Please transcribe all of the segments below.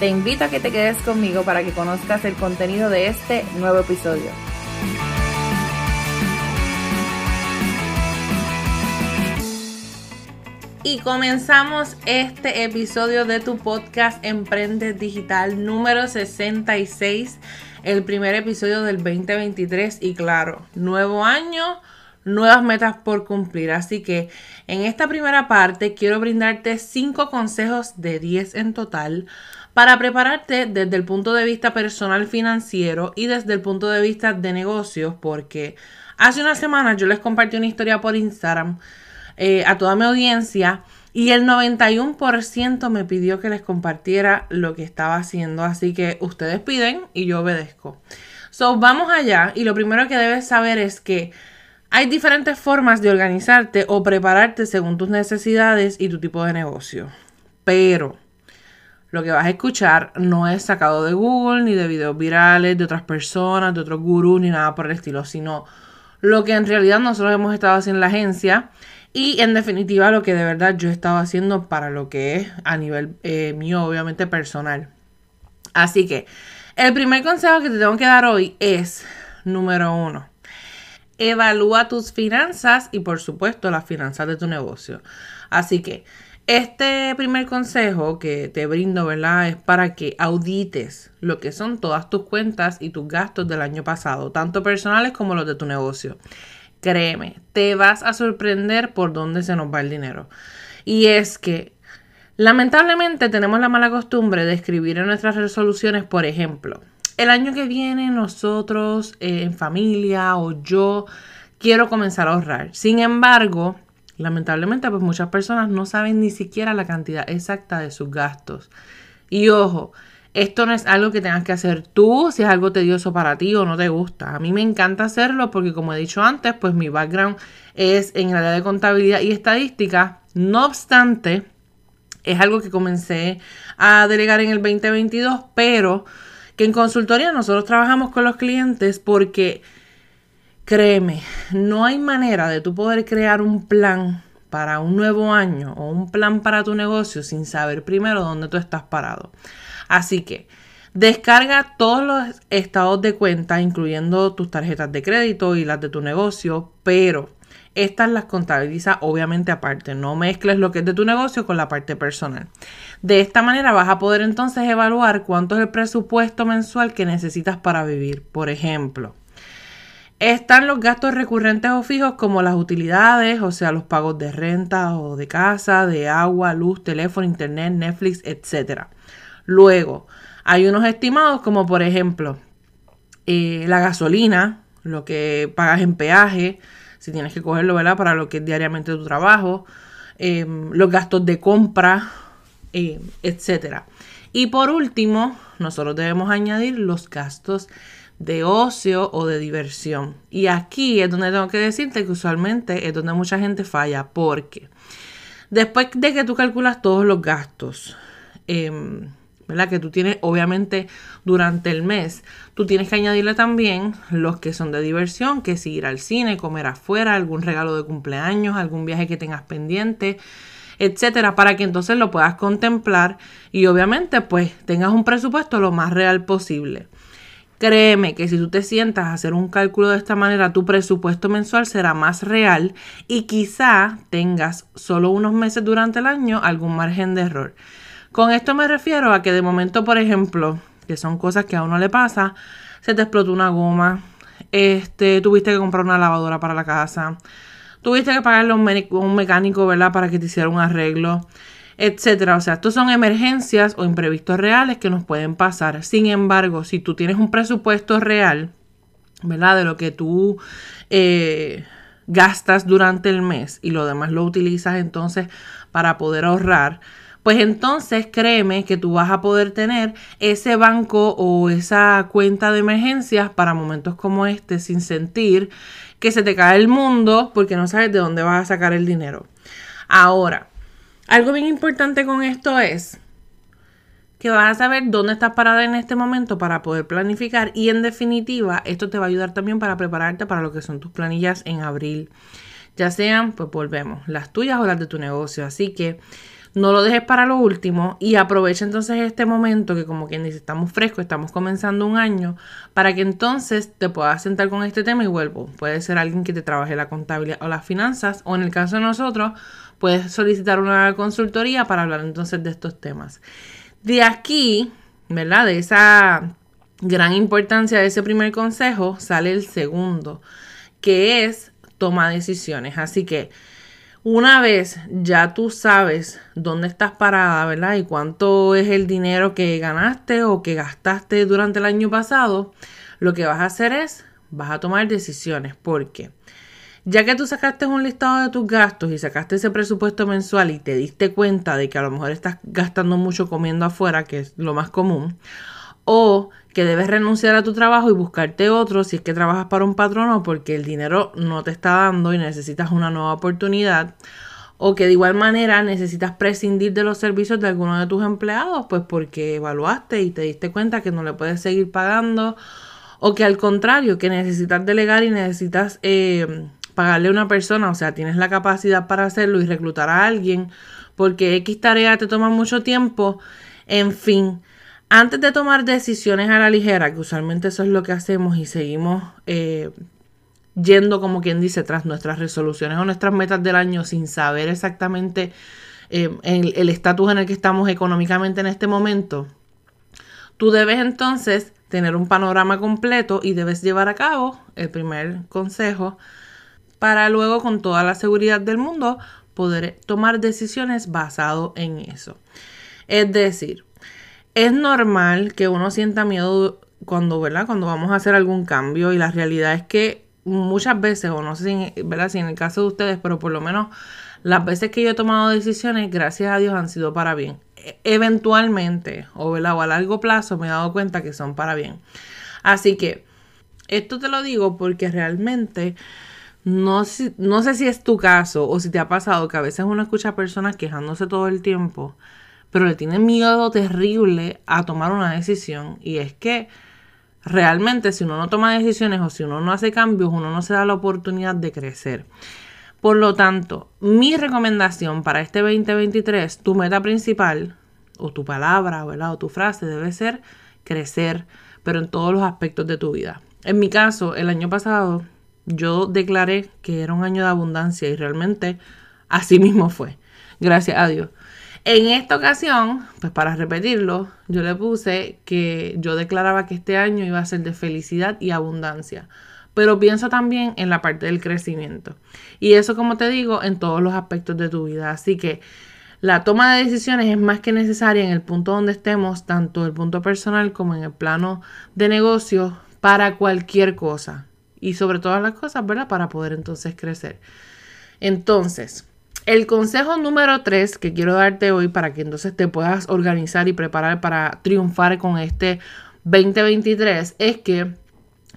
Te invito a que te quedes conmigo para que conozcas el contenido de este nuevo episodio. Y comenzamos este episodio de tu podcast Emprende Digital número 66, el primer episodio del 2023 y claro, nuevo año, nuevas metas por cumplir. Así que en esta primera parte quiero brindarte 5 consejos de 10 en total para prepararte desde el punto de vista personal financiero y desde el punto de vista de negocios porque hace unas semanas yo les compartí una historia por Instagram eh, a toda mi audiencia y el 91% me pidió que les compartiera lo que estaba haciendo. Así que ustedes piden y yo obedezco. So, vamos allá y lo primero que debes saber es que hay diferentes formas de organizarte o prepararte según tus necesidades y tu tipo de negocio. Pero lo que vas a escuchar no es sacado de Google, ni de videos virales, de otras personas, de otros gurús, ni nada por el estilo, sino lo que en realidad nosotros hemos estado haciendo en la agencia y en definitiva, lo que de verdad yo estaba haciendo para lo que es a nivel eh, mío, obviamente personal. Así que el primer consejo que te tengo que dar hoy es, número uno, evalúa tus finanzas y por supuesto las finanzas de tu negocio. Así que este primer consejo que te brindo, ¿verdad? Es para que audites lo que son todas tus cuentas y tus gastos del año pasado, tanto personales como los de tu negocio. Créeme, te vas a sorprender por dónde se nos va el dinero. Y es que lamentablemente tenemos la mala costumbre de escribir en nuestras resoluciones, por ejemplo, el año que viene nosotros eh, en familia o yo quiero comenzar a ahorrar. Sin embargo, lamentablemente pues muchas personas no saben ni siquiera la cantidad exacta de sus gastos. Y ojo, esto no es algo que tengas que hacer tú si es algo tedioso para ti o no te gusta. A mí me encanta hacerlo porque como he dicho antes, pues mi background es en el área de contabilidad y estadística. No obstante, es algo que comencé a delegar en el 2022, pero que en consultoría nosotros trabajamos con los clientes porque créeme, no hay manera de tú poder crear un plan para un nuevo año o un plan para tu negocio sin saber primero dónde tú estás parado. Así que descarga todos los estados de cuenta, incluyendo tus tarjetas de crédito y las de tu negocio, pero estas las contabiliza obviamente aparte. No mezcles lo que es de tu negocio con la parte personal. De esta manera vas a poder entonces evaluar cuánto es el presupuesto mensual que necesitas para vivir. Por ejemplo, están los gastos recurrentes o fijos como las utilidades, o sea, los pagos de renta o de casa, de agua, luz, teléfono, internet, Netflix, etc. Luego, hay unos estimados como por ejemplo eh, la gasolina, lo que pagas en peaje, si tienes que cogerlo, ¿verdad? Para lo que es diariamente tu trabajo, em, los gastos de compra, eh, etcétera. Y por último, nosotros debemos añadir los gastos de ocio o de diversión. Y aquí es donde tengo que decirte que usualmente es donde mucha gente falla, porque después de que tú calculas todos los gastos, eh, ¿verdad? Que tú tienes, obviamente, durante el mes, tú tienes que añadirle también los que son de diversión, que si ir al cine, comer afuera, algún regalo de cumpleaños, algún viaje que tengas pendiente, etcétera, para que entonces lo puedas contemplar y obviamente, pues, tengas un presupuesto lo más real posible. Créeme que si tú te sientas a hacer un cálculo de esta manera, tu presupuesto mensual será más real y quizá tengas solo unos meses durante el año algún margen de error. Con esto me refiero a que de momento, por ejemplo, que son cosas que a uno le pasa, se te explotó una goma, este, tuviste que comprar una lavadora para la casa, tuviste que pagarle a un, mecánico, ¿verdad? Para que te hiciera un arreglo, etcétera. O sea, estos son emergencias o imprevistos reales que nos pueden pasar. Sin embargo, si tú tienes un presupuesto real, ¿verdad? De lo que tú eh, gastas durante el mes y lo demás lo utilizas entonces para poder ahorrar, pues entonces créeme que tú vas a poder tener ese banco o esa cuenta de emergencias para momentos como este sin sentir que se te cae el mundo porque no sabes de dónde vas a sacar el dinero. Ahora, algo bien importante con esto es que vas a saber dónde estás parada en este momento para poder planificar y en definitiva esto te va a ayudar también para prepararte para lo que son tus planillas en abril. Ya sean, pues volvemos, las tuyas o las de tu negocio. Así que no lo dejes para lo último y aprovecha entonces este momento que como quien dice estamos frescos, estamos comenzando un año, para que entonces te puedas sentar con este tema y vuelvo. Puede ser alguien que te trabaje la contabilidad o las finanzas o en el caso de nosotros puedes solicitar una consultoría para hablar entonces de estos temas. De aquí, ¿verdad? De esa gran importancia de ese primer consejo sale el segundo, que es toma decisiones. Así que una vez ya tú sabes dónde estás parada, ¿verdad? Y cuánto es el dinero que ganaste o que gastaste durante el año pasado, lo que vas a hacer es, vas a tomar decisiones. porque Ya que tú sacaste un listado de tus gastos y sacaste ese presupuesto mensual y te diste cuenta de que a lo mejor estás gastando mucho comiendo afuera, que es lo más común, o que debes renunciar a tu trabajo y buscarte otro si es que trabajas para un patrono porque el dinero no te está dando y necesitas una nueva oportunidad. O que de igual manera necesitas prescindir de los servicios de alguno de tus empleados, pues porque evaluaste y te diste cuenta que no le puedes seguir pagando. O que al contrario, que necesitas delegar y necesitas eh, pagarle a una persona, o sea, tienes la capacidad para hacerlo y reclutar a alguien, porque X tarea te toma mucho tiempo. En fin, antes de tomar decisiones a la ligera, que usualmente eso es lo que hacemos y seguimos eh, yendo como quien dice tras nuestras resoluciones o nuestras metas del año sin saber exactamente eh, el estatus en el que estamos económicamente en este momento, tú debes entonces tener un panorama completo y debes llevar a cabo el primer consejo para luego con toda la seguridad del mundo poder tomar decisiones basado en eso. Es decir, es normal que uno sienta miedo cuando, ¿verdad? Cuando vamos a hacer algún cambio y la realidad es que muchas veces, o no sé si, ¿verdad? si en el caso de ustedes, pero por lo menos las veces que yo he tomado decisiones, gracias a Dios, han sido para bien. E, eventualmente, o, ¿verdad? o a largo plazo, me he dado cuenta que son para bien. Así que, esto te lo digo porque realmente no, no sé si es tu caso o si te ha pasado que a veces uno escucha personas quejándose todo el tiempo pero le tiene miedo terrible a tomar una decisión y es que realmente si uno no toma decisiones o si uno no hace cambios, uno no se da la oportunidad de crecer. Por lo tanto, mi recomendación para este 2023, tu meta principal o tu palabra o tu frase debe ser crecer, pero en todos los aspectos de tu vida. En mi caso, el año pasado yo declaré que era un año de abundancia y realmente así mismo fue. Gracias a Dios. En esta ocasión, pues para repetirlo, yo le puse que yo declaraba que este año iba a ser de felicidad y abundancia. Pero pienso también en la parte del crecimiento. Y eso, como te digo, en todos los aspectos de tu vida. Así que la toma de decisiones es más que necesaria en el punto donde estemos, tanto el punto personal como en el plano de negocio, para cualquier cosa. Y sobre todas las cosas, ¿verdad? Para poder entonces crecer. Entonces, el consejo número 3 que quiero darte hoy para que entonces te puedas organizar y preparar para triunfar con este 2023 es que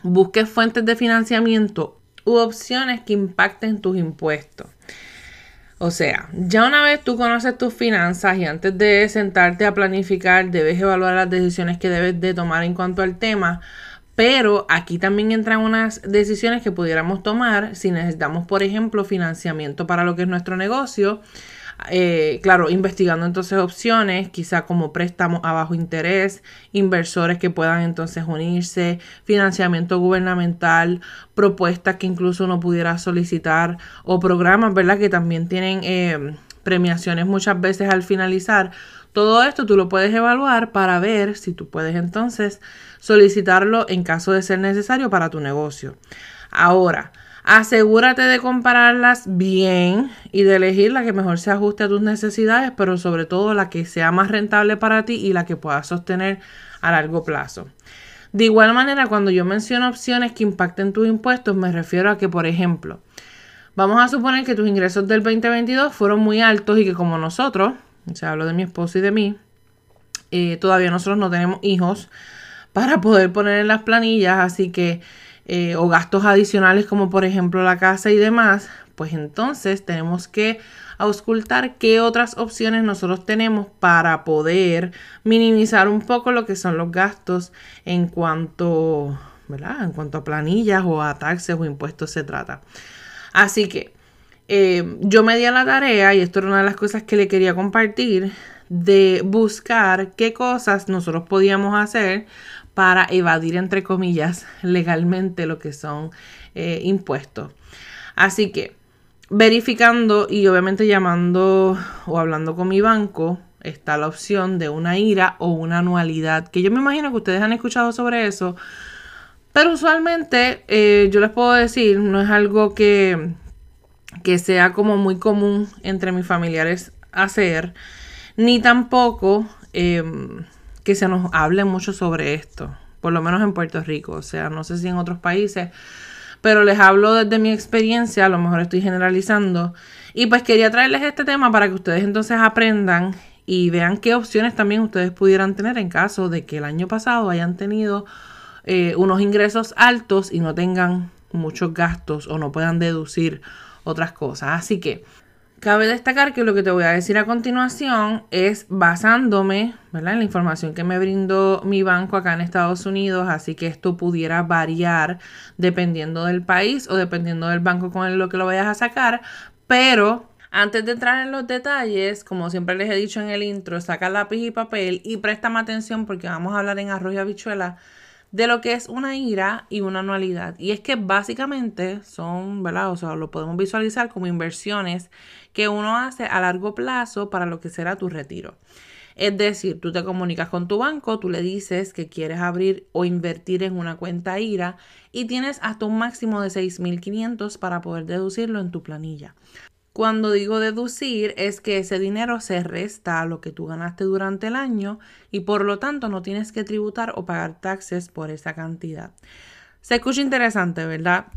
busques fuentes de financiamiento u opciones que impacten tus impuestos. O sea, ya una vez tú conoces tus finanzas y antes de sentarte a planificar debes evaluar las decisiones que debes de tomar en cuanto al tema, pero aquí también entran unas decisiones que pudiéramos tomar si necesitamos, por ejemplo, financiamiento para lo que es nuestro negocio. Eh, claro, investigando entonces opciones, quizá como préstamos a bajo interés, inversores que puedan entonces unirse, financiamiento gubernamental, propuestas que incluso uno pudiera solicitar o programas, ¿verdad? Que también tienen eh, premiaciones muchas veces al finalizar. Todo esto tú lo puedes evaluar para ver si tú puedes entonces solicitarlo en caso de ser necesario para tu negocio. Ahora, asegúrate de compararlas bien y de elegir la que mejor se ajuste a tus necesidades, pero sobre todo la que sea más rentable para ti y la que puedas sostener a largo plazo. De igual manera, cuando yo menciono opciones que impacten tus impuestos, me refiero a que, por ejemplo, vamos a suponer que tus ingresos del 2022 fueron muy altos y que como nosotros, o sea, hablo de mi esposo y de mí, eh, todavía nosotros no tenemos hijos para poder poner en las planillas, así que, eh, o gastos adicionales como por ejemplo la casa y demás, pues entonces tenemos que auscultar qué otras opciones nosotros tenemos para poder minimizar un poco lo que son los gastos en cuanto, ¿verdad? En cuanto a planillas o a taxes o impuestos se trata. Así que eh, yo me di a la tarea, y esto era una de las cosas que le quería compartir, de buscar qué cosas nosotros podíamos hacer para evadir, entre comillas, legalmente lo que son eh, impuestos. Así que verificando y obviamente llamando o hablando con mi banco, está la opción de una IRA o una anualidad, que yo me imagino que ustedes han escuchado sobre eso, pero usualmente eh, yo les puedo decir, no es algo que, que sea como muy común entre mis familiares hacer, ni tampoco em, que se nos hable mucho sobre esto, por lo menos en Puerto Rico, o sea, no sé si en otros países, pero les hablo desde mi experiencia, a lo mejor estoy generalizando, y pues quería traerles este tema para que ustedes entonces aprendan y vean qué opciones también ustedes pudieran tener en caso de que el año pasado hayan tenido eh, unos ingresos altos y no tengan muchos gastos o no puedan deducir otras cosas. Así que Cabe destacar que lo que te voy a decir a continuación es basándome en la información que me brindó mi banco acá en Estados Unidos, así que esto pudiera variar dependiendo del país o dependiendo del banco con el, lo que lo vayas a sacar, pero antes de entrar en los detalles, como siempre les he dicho en el intro, saca lápiz y papel y préstame atención porque vamos a hablar en arroz y habichuela de lo que es una IRA y una anualidad. Y es que básicamente son, ¿verdad? O sea, lo podemos visualizar como inversiones que uno hace a largo plazo para lo que será tu retiro. Es decir, tú te comunicas con tu banco, tú le dices que quieres abrir o invertir en una cuenta IRA y tienes hasta un máximo de 6.500 para poder deducirlo en tu planilla. Cuando digo deducir es que ese dinero se resta a lo que tú ganaste durante el año y por lo tanto no tienes que tributar o pagar taxes por esa cantidad. Se escucha interesante, ¿verdad?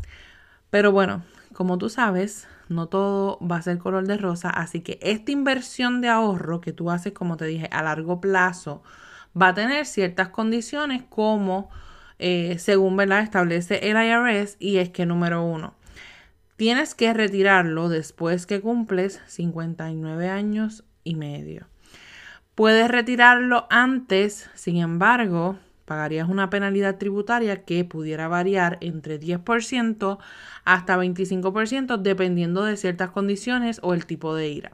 Pero bueno, como tú sabes, no todo va a ser color de rosa, así que esta inversión de ahorro que tú haces, como te dije, a largo plazo, va a tener ciertas condiciones como eh, según establece el IRS y es que número uno, Tienes que retirarlo después que cumples 59 años y medio. Puedes retirarlo antes, sin embargo, pagarías una penalidad tributaria que pudiera variar entre 10% hasta 25% dependiendo de ciertas condiciones o el tipo de ira.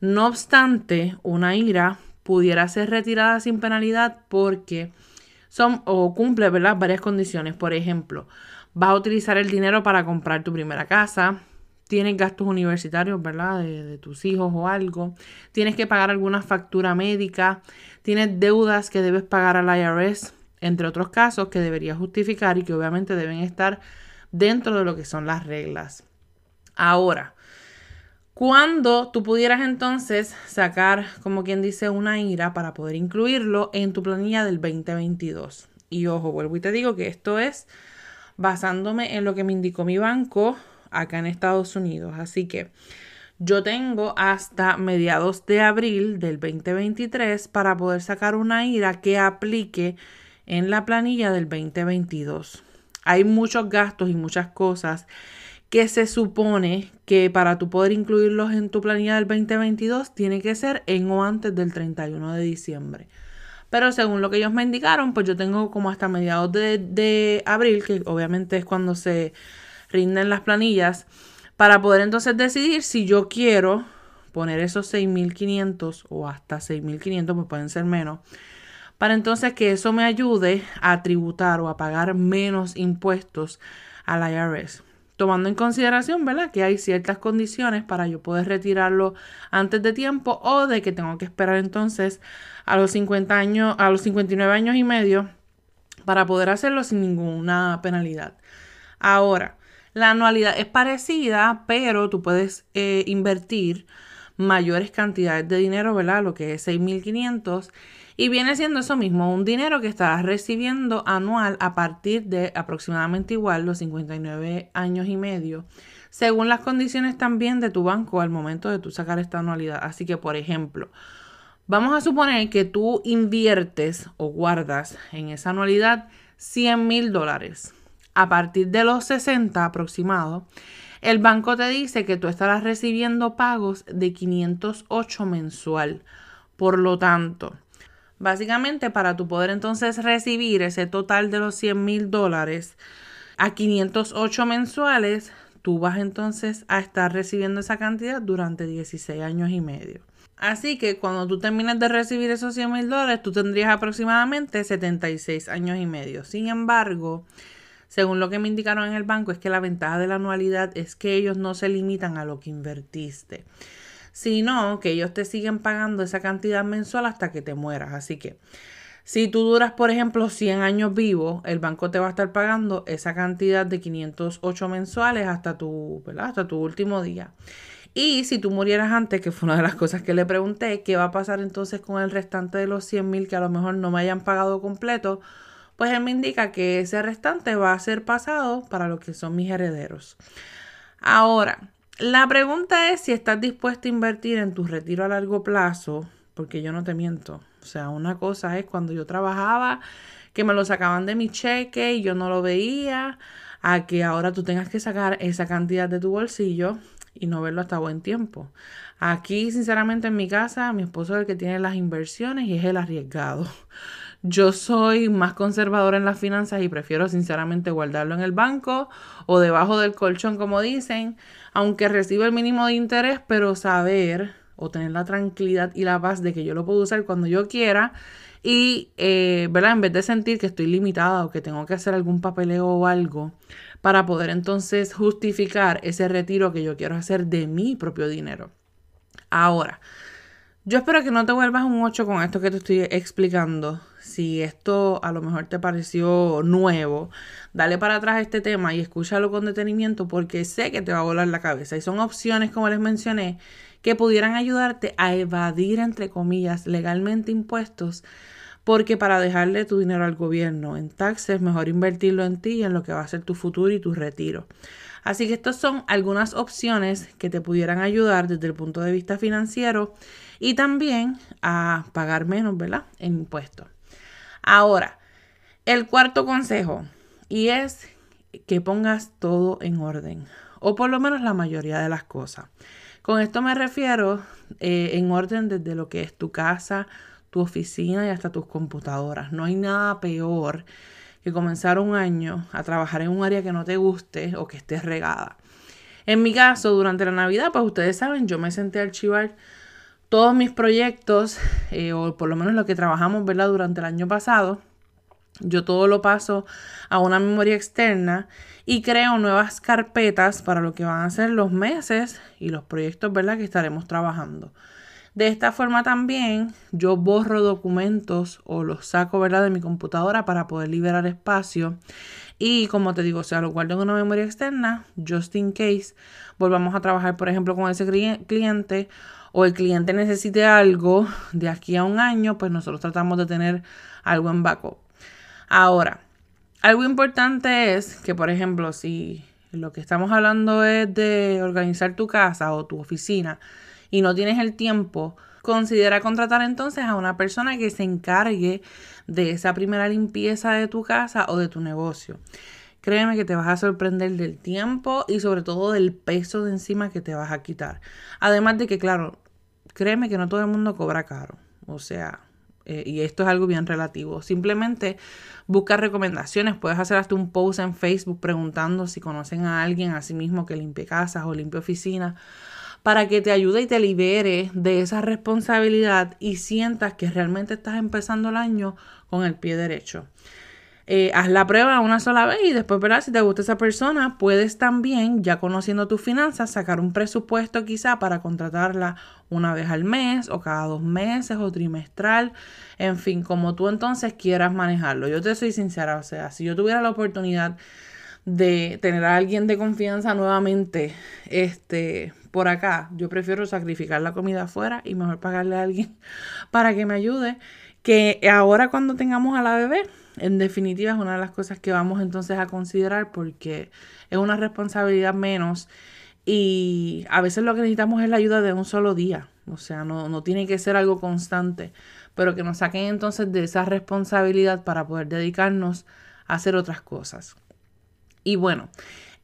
No obstante, una ira pudiera ser retirada sin penalidad porque son o cumple ¿verdad? varias condiciones. Por ejemplo, vas a utilizar el dinero para comprar tu primera casa, tienes gastos universitarios, ¿verdad? De, tus hijos o algo, tienes que pagar alguna factura médica, tienes deudas que debes pagar al IRS, entre otros casos que deberías justificar y que obviamente deben estar dentro de lo que son las reglas. Ahora, cuando tú pudieras entonces sacar, como quien dice, una ira para poder incluirlo en tu planilla del 2022. Y ojo, vuelvo y te digo que esto es basándome en lo que me indicó mi banco acá en Estados Unidos. Así que yo tengo hasta mediados de abril del 2023 para poder sacar una IRA que aplique en la planilla del 2022. Hay muchos gastos y muchas cosas que se supone que para tu poder incluirlos en tu planilla del 2022 tiene que ser en o antes del 31 de diciembre. Pero según lo que ellos me indicaron, pues yo tengo como hasta mediados de, abril, que obviamente es cuando se rinden las planillas, para poder entonces decidir si yo quiero poner esos 6.500 o hasta 6.500, pues pueden ser menos, para entonces que eso me ayude a tributar o a pagar menos impuestos al IRS tomando en consideración, ¿verdad? Que hay ciertas condiciones para yo poder retirarlo antes de tiempo o de que tengo que esperar entonces a los 50 años, a los 59 años y medio para poder hacerlo sin ninguna penalidad. Ahora, la anualidad es parecida, pero tú puedes eh, invertir mayores cantidades de dinero, ¿verdad? Lo que es 6.500 y viene siendo eso mismo, un dinero que estás recibiendo anual a partir de aproximadamente igual los 59 años y medio, según las condiciones también de tu banco al momento de tú sacar esta anualidad. Así que, por ejemplo, vamos a suponer que tú inviertes o guardas en esa anualidad 100 mil dólares. A partir de los 60 aproximados, el banco te dice que tú estarás recibiendo pagos de 508 mensual. Por lo tanto, básicamente para tu poder entonces recibir ese total de los 100 mil dólares a 508 mensuales, tú vas entonces a estar recibiendo esa cantidad durante 16 años y medio. Así que cuando tú termines de recibir esos 100 mil dólares, tú tendrías aproximadamente 76 años y medio. Sin embargo, según lo que me indicaron en el banco, es que la ventaja de la anualidad es que ellos no se limitan a lo que invertiste, sino que ellos te siguen pagando esa cantidad mensual hasta que te mueras. Así que si tú duras, por ejemplo, 100 años vivo, el banco te va a estar pagando esa cantidad de 508 mensuales hasta tu, hasta tu último día. Y si tú murieras antes, que fue una de las cosas que le pregunté, ¿qué va a pasar entonces con el restante de los 100 mil que a lo mejor no me hayan pagado completo? Pues él me indica que ese restante va a ser pasado para lo que son mis herederos. Ahora, la pregunta es si estás dispuesto a invertir en tu retiro a largo plazo, porque yo no te miento. O sea, una cosa es cuando yo trabajaba, que me lo sacaban de mi cheque y yo no lo veía, a que ahora tú tengas que sacar esa cantidad de tu bolsillo y no verlo hasta buen tiempo. Aquí, sinceramente, en mi casa, mi esposo es el que tiene las inversiones y es el arriesgado. Yo soy más conservadora en las finanzas y prefiero sinceramente guardarlo en el banco o debajo del colchón, como dicen, aunque recibo el mínimo de interés, pero saber o tener la tranquilidad y la paz de que yo lo puedo usar cuando yo quiera y, eh, ¿verdad? En vez de sentir que estoy limitada o que tengo que hacer algún papeleo o algo para poder entonces justificar ese retiro que yo quiero hacer de mi propio dinero. Ahora, yo espero que no te vuelvas un 8 con esto que te estoy explicando. Si esto a lo mejor te pareció nuevo, dale para atrás este tema y escúchalo con detenimiento porque sé que te va a volar la cabeza. Y son opciones, como les mencioné, que pudieran ayudarte a evadir, entre comillas, legalmente impuestos, porque para dejarle tu dinero al gobierno en taxes, mejor invertirlo en ti y en lo que va a ser tu futuro y tu retiro. Así que estas son algunas opciones que te pudieran ayudar desde el punto de vista financiero y también a pagar menos, ¿verdad? En impuestos. Ahora, el cuarto consejo y es que pongas todo en orden o por lo menos la mayoría de las cosas. Con esto me refiero eh, en orden desde lo que es tu casa, tu oficina y hasta tus computadoras. No hay nada peor que comenzar un año a trabajar en un área que no te guste o que estés regada. En mi caso, durante la Navidad, pues ustedes saben, yo me senté a archivar todos mis proyectos, eh, o por lo menos lo que trabajamos, ¿verdad? Durante el año pasado. Yo todo lo paso a una memoria externa y creo nuevas carpetas para lo que van a ser los meses y los proyectos, ¿verdad? Que estaremos trabajando. De esta forma también yo borro documentos o los saco, ¿verdad? De mi computadora para poder liberar espacio. Y como te digo, o sea, lo guardo en una memoria externa, just in case volvamos a trabajar, por ejemplo, con ese cliente o el cliente necesite algo de aquí a un año, pues nosotros tratamos de tener algo en backup. Ahora, algo importante es que, por ejemplo, si lo que estamos hablando es de organizar tu casa o tu oficina y no tienes el tiempo, considera contratar entonces a una persona que se encargue de esa primera limpieza de tu casa o de tu negocio. Créeme que te vas a sorprender del tiempo y sobre todo del peso de encima que te vas a quitar. Además de que, claro, créeme que no todo el mundo cobra caro. O sea, eh, y esto es algo bien relativo. Simplemente busca recomendaciones. Puedes hacer hasta un post en Facebook preguntando si conocen a alguien a sí mismo que limpie casas o limpie oficinas para que te ayude y te libere de esa responsabilidad y sientas que realmente estás empezando el año con el pie derecho. Eh, haz la prueba una sola vez y después verás si te gusta esa persona. Puedes también, ya conociendo tus finanzas, sacar un presupuesto quizá para contratarla una vez al mes o cada dos meses o trimestral. En fin, como tú entonces quieras manejarlo. Yo te soy sincera, o sea, si yo tuviera la oportunidad de tener a alguien de confianza nuevamente este, por acá, yo prefiero sacrificar la comida afuera y mejor pagarle a alguien para que me ayude que ahora cuando tengamos a la bebé en definitiva es una de las cosas que vamos entonces a considerar porque es una responsabilidad menos Y a veces lo que necesitamos es la ayuda de un solo día. O sea, no, no tiene que ser algo constante, pero que nos saquen entonces de esa responsabilidad para poder dedicarnos a hacer otras cosas. Y bueno,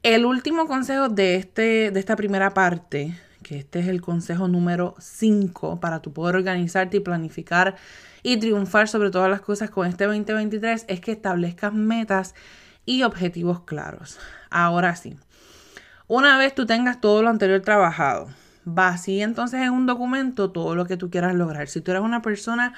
el último consejo de, este, de esta primera parte, que este es el consejo número 5 para tu poder organizarte y planificar y triunfar sobre todas las cosas con este 2023, es que establezcas metas y objetivos claros. Ahora sí, una vez tú tengas todo lo anterior trabajado, vacía entonces en un documento todo lo que tú quieras lograr. Si tú eres una persona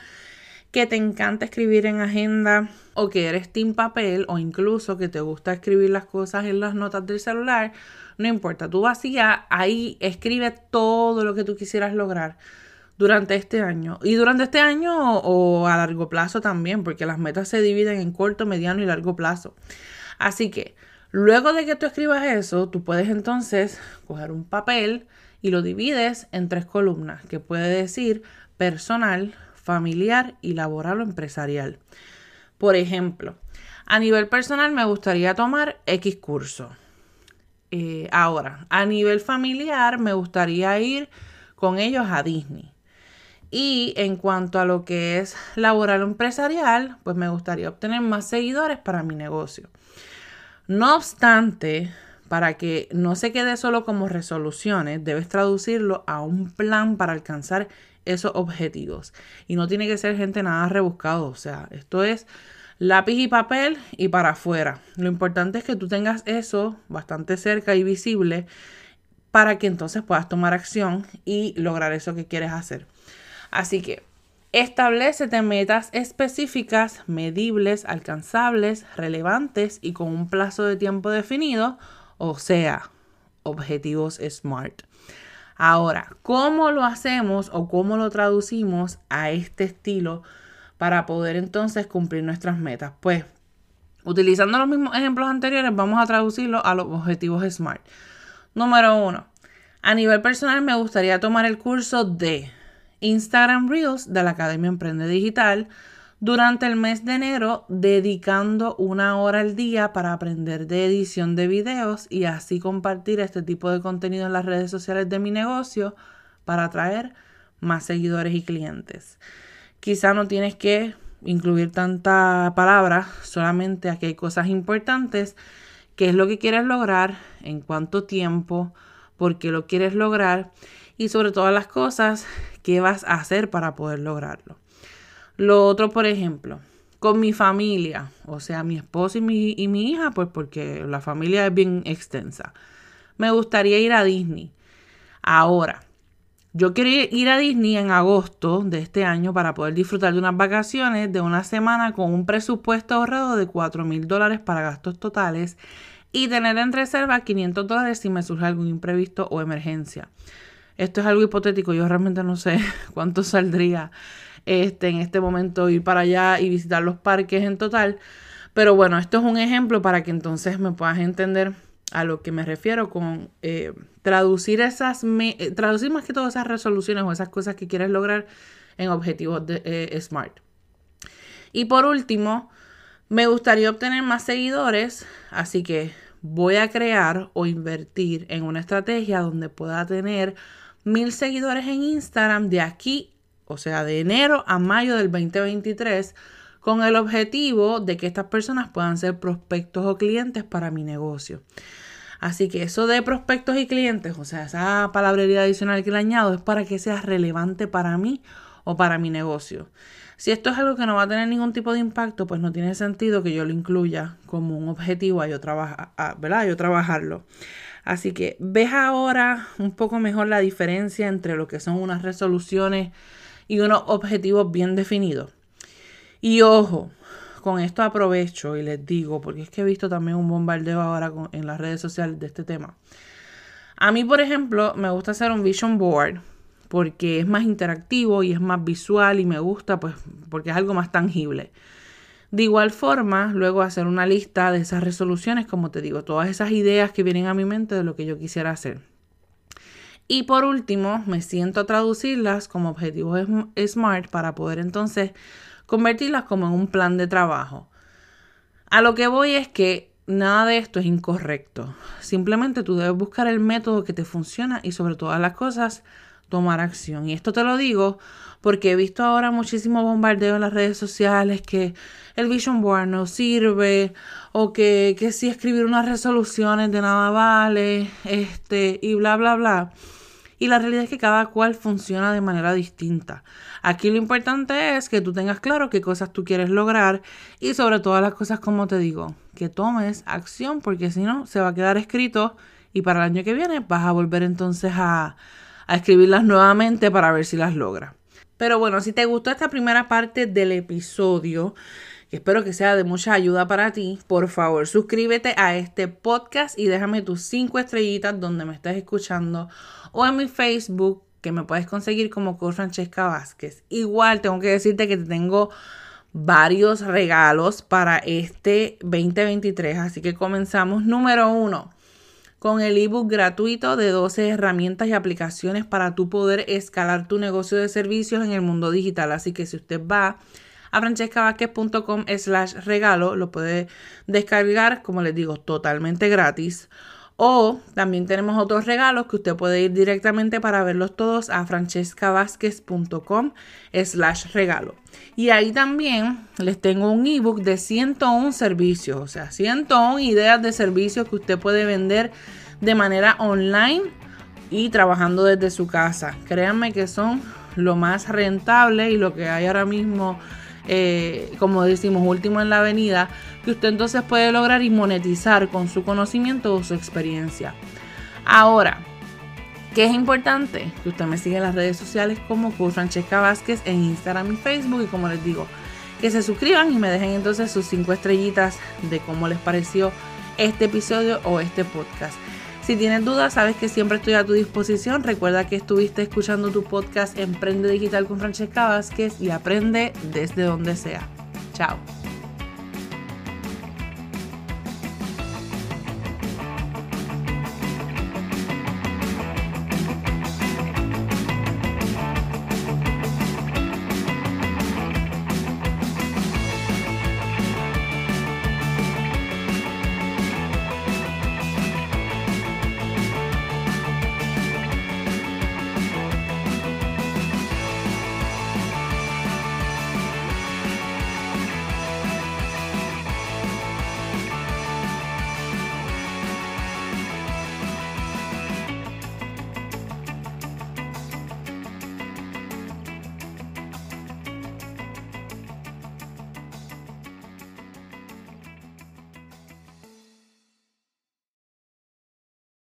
que te encanta escribir en agenda o que eres team papel o incluso que te gusta escribir las cosas en las notas del celular, no importa, tú vacía, ahí escribe todo lo que tú quisieras lograr durante este año. Y durante este año o, a largo plazo también, porque las metas se dividen en corto, mediano y largo plazo. Así que luego de que tú escribas eso, tú puedes entonces coger un papel y lo divides en tres columnas, que puede decir personal, familiar y laboral o empresarial. Por ejemplo, a nivel personal me gustaría tomar X curso. Eh, ahora, a nivel familiar me gustaría ir con ellos a Disney. Y en cuanto a lo que es laboral o empresarial, pues me gustaría obtener más seguidores para mi negocio. No obstante, para que no se quede solo como resoluciones, debes traducirlo a un plan para alcanzar esos objetivos. Y no tiene que ser gente nada rebuscado, o sea, esto es lápiz y papel y para afuera. Lo importante es que tú tengas eso bastante cerca y visible para que entonces puedas tomar acción y lograr eso que quieres hacer. Así que establecete metas específicas, medibles, alcanzables, relevantes y con un plazo de tiempo definido, o sea, objetivos SMART. Ahora, ¿cómo lo hacemos o cómo lo traducimos a este estilo para poder entonces cumplir nuestras metas? Pues, utilizando los mismos ejemplos anteriores, vamos a traducirlo a los objetivos SMART. Número uno, a nivel personal me gustaría tomar el curso de Instagram Reels de la Academia Emprende Digital durante el mes de enero dedicando una hora al día para aprender de edición de videos y así compartir este tipo de contenido en las redes sociales de mi negocio para atraer más seguidores y clientes. Quizá no tienes que incluir tanta palabra, solamente aquí hay cosas importantes, qué es lo que quieres lograr, en cuánto tiempo, por qué lo quieres lograr y sobre todas las cosas, qué vas a hacer para poder lograrlo. Lo otro, por ejemplo, con mi familia, o sea, mi esposo y mi, y mi hija, pues porque la familia es bien extensa. Me gustaría ir a Disney. Ahora, yo quiero ir a Disney en agosto de este año para poder disfrutar de unas vacaciones de una semana con un presupuesto ahorrado de 4 mil dólares para gastos totales y tener en reserva 500 dólares si me surge algún imprevisto o emergencia. Esto es algo hipotético, yo realmente no sé cuánto saldría este, en este momento ir para allá y visitar los parques en total. Pero bueno, esto es un ejemplo para que entonces me puedas entender a lo que me refiero con eh, traducir esas, eh, traducir más que todas esas resoluciones o esas cosas que quieres lograr en objetivos de, eh, SMART. Y por último, me gustaría obtener más seguidores, así que voy a crear o invertir en una estrategia donde pueda tener mil seguidores en Instagram de aquí, o sea, de enero a mayo del 2023, con el objetivo de que estas personas puedan ser prospectos o clientes para mi negocio. Así que eso de prospectos y clientes, o sea, esa palabrería adicional que le añado es para que sea relevante para mí o para mi negocio. Si esto es algo que no va a tener ningún tipo de impacto, pues no tiene sentido que yo lo incluya como un objetivo a yo, a, ¿verdad? yo trabajarlo. Así que ves ahora un poco mejor la diferencia entre lo que son unas resoluciones y unos objetivos bien definidos. Y ojo, con esto aprovecho y les digo, porque es que he visto también un bombardeo ahora en las redes sociales de este tema. A mí, por ejemplo, me gusta hacer un vision board porque es más interactivo y es más visual y me gusta pues porque es algo más tangible. De igual forma, luego hacer una lista de esas resoluciones, como te digo, todas esas ideas que vienen a mi mente de lo que yo quisiera hacer. Y por último, me siento a traducirlas como objetivos SMART para poder entonces convertirlas como en un plan de trabajo. A lo que voy es que nada de esto es incorrecto. Simplemente tú debes buscar el método que te funciona y sobre todas las cosas tomar acción. Y esto te lo digo porque he visto ahora muchísimo bombardeo en las redes sociales que el Vision Board no sirve o que, que si escribir unas resoluciones de nada vale, este, y bla, bla, bla. Y la realidad es que cada cual funciona de manera distinta. Aquí lo importante es que tú tengas claro qué cosas tú quieres lograr y sobre todas las cosas, como te digo, que tomes acción porque si no, se va a quedar escrito y para el año que viene vas a volver entonces a, a escribirlas nuevamente para ver si las logras. Pero bueno, si te gustó esta primera parte del episodio, espero que sea de mucha ayuda para ti, por favor suscríbete a este podcast y déjame tus cinco estrellitas donde me estás escuchando o en mi Facebook que me puedes conseguir como Coach Francesca Vázquez. Igual tengo que decirte que te tengo varios regalos para este 2023, así que comenzamos. Número uno, con el ebook gratuito de 12 herramientas y aplicaciones para tu poder escalar tu negocio de servicios en el mundo digital. Así que si usted va a francescavázquez.com slash regalo, lo puede descargar, como les digo, totalmente gratis. O también tenemos otros regalos que usted puede ir directamente para verlos todos a francescavázquez.com slash regalo. Y ahí también les tengo un ebook de 101 servicios, o sea, 101 ideas de servicios que usted puede vender de manera online y trabajando desde su casa. Créanme que son lo más rentable y lo que hay ahora mismo eh, como decimos, último en la avenida, que usted entonces puede lograr y monetizar con su conocimiento o su experiencia. Ahora, ¿qué es importante? Que usted me siga en las redes sociales como por Francesca Vázquez en Instagram y Facebook y como les digo, que se suscriban y me dejen entonces sus cinco estrellitas de cómo les pareció este episodio o este podcast. Si tienes dudas, sabes que siempre estoy a tu disposición. Recuerda que estuviste escuchando tu podcast Emprende Digital con Francesca Vázquez y aprende desde donde sea. Chao.